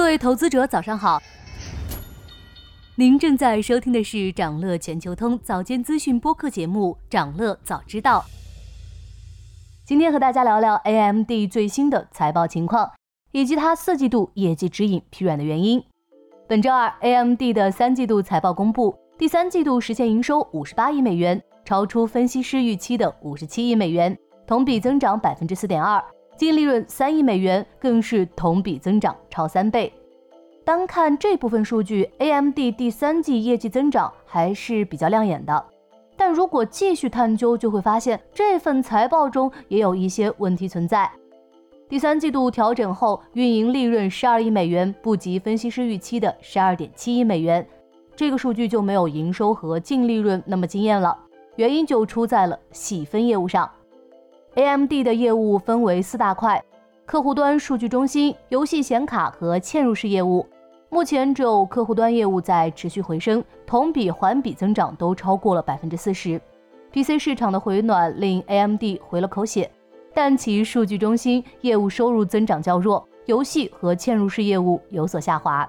各位投资者，早上好。您正在收听的是长乐全球通早间资讯播客节目《长乐早知道》。今天和大家聊聊 AMD 最新的财报情况，以及它四季度业绩指引疲软的原因。本周二，AMD 的三季度财报公布，第三季度实现营收五十八亿美元，超出分析师预期的五十七亿美元，同比增长百分之四点二。净利润三亿美元，更是同比增长超三倍。单看这部分数据，AMD 第三季业绩增长还是比较亮眼的。但如果继续探究，就会发现这份财报中也有一些问题存在。第三季度调整后，运营利润十二亿美元，不及分析师预期的十二点七亿美元。这个数据就没有营收和净利润那么惊艳了，原因就出在了细分业务上。AMD 的业务分为四大块：客户端数据中心、游戏显卡和嵌入式业务。目前只有客户端业务在持续回升，同比、环比增长都超过了百分之四十。PC 市场的回暖令 AMD 回了口血，但其数据中心业务收入增长较弱，游戏和嵌入式业务有所下滑。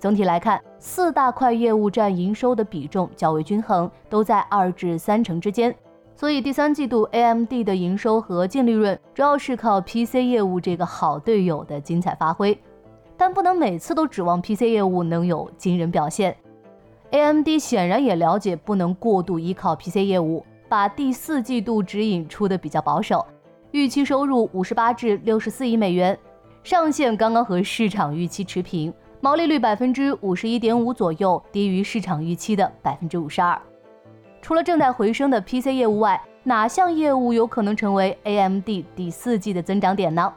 总体来看，四大块业务占营收的比重较为均衡，都在二至三成之间。所以第三季度 AMD 的营收和净利润主要是靠 PC 业务这个好队友的精彩发挥，但不能每次都指望 PC 业务能有惊人表现。AMD 显然也了解不能过度依靠 PC 业务，把第四季度指引出的比较保守，预期收入五十八至六十四亿美元，上限刚刚和市场预期持平，毛利率百分之五十一点五左右，低于市场预期的百分之五十二。除了正在回升的 PC 业务外，哪项业务有可能成为 AMD 第四季的增长点呢？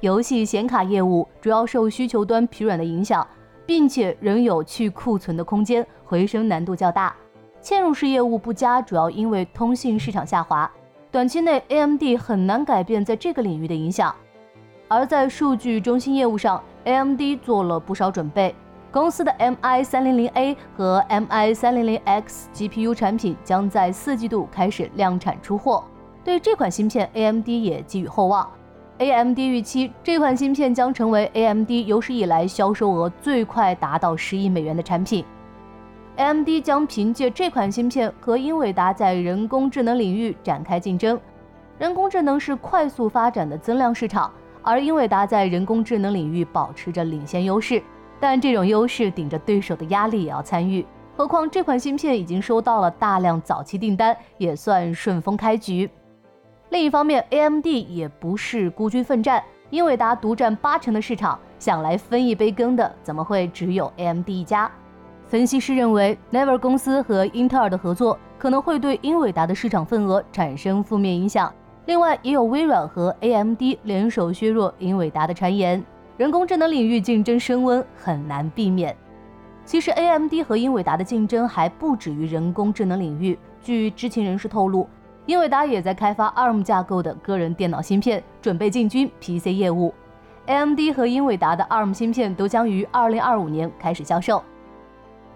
游戏显卡业务主要受需求端疲软的影响，并且仍有去库存的空间，回升难度较大。嵌入式业务不佳，主要因为通信市场下滑，短期内 AMD 很难改变在这个领域的影响。而在数据中心业务上，AMD 做了不少准备。公司的 MI 三零零 A 和 MI 三零零 X GPU 产品将在四季度开始量产出货，对这款芯片，AMD 也寄予厚望。AMD 预期这款芯片将成为 AMD 有史以来销售额最快达到十亿美元的产品。AMD 将凭借这款芯片和英伟达在人工智能领域展开竞争。人工智能是快速发展的增量市场，而英伟达在人工智能领域保持着领先优势。但这种优势顶着对手的压力也要参与，何况这款芯片已经收到了大量早期订单，也算顺风开局。另一方面，AMD 也不是孤军奋战，英伟达独占八成的市场，想来分一杯羹的怎么会只有 AMD 一家？分析师认为，Never 公司和英特尔的合作可能会对英伟达的市场份额产生负面影响。另外，也有微软和 AMD 联手削弱英伟达的传言。人工智能领域竞争升温很难避免。其实，AMD 和英伟达的竞争还不止于人工智能领域。据知情人士透露，英伟达也在开发 ARM 架构的个人电脑芯片，准备进军 PC 业务。AMD 和英伟达的 ARM 芯片都将于2025年开始销售。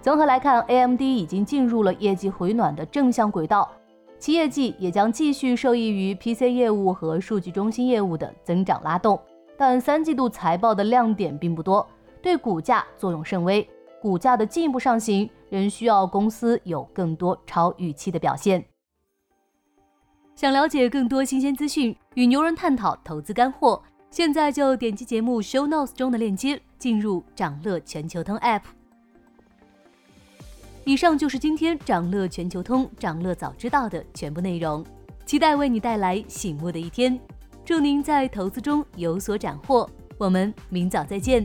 综合来看，AMD 已经进入了业绩回暖的正向轨道，其业绩也将继续受益于 PC 业务和数据中心业务的增长拉动。但三季度财报的亮点并不多，对股价作用甚微。股价的进一步上行，仍需要公司有更多超预期的表现。想了解更多新鲜资讯，与牛人探讨投资干货，现在就点击节目 show notes 中的链接，进入掌乐全球通 app。以上就是今天掌乐全球通掌乐早知道的全部内容，期待为你带来醒目的一天。祝您在投资中有所斩获，我们明早再见。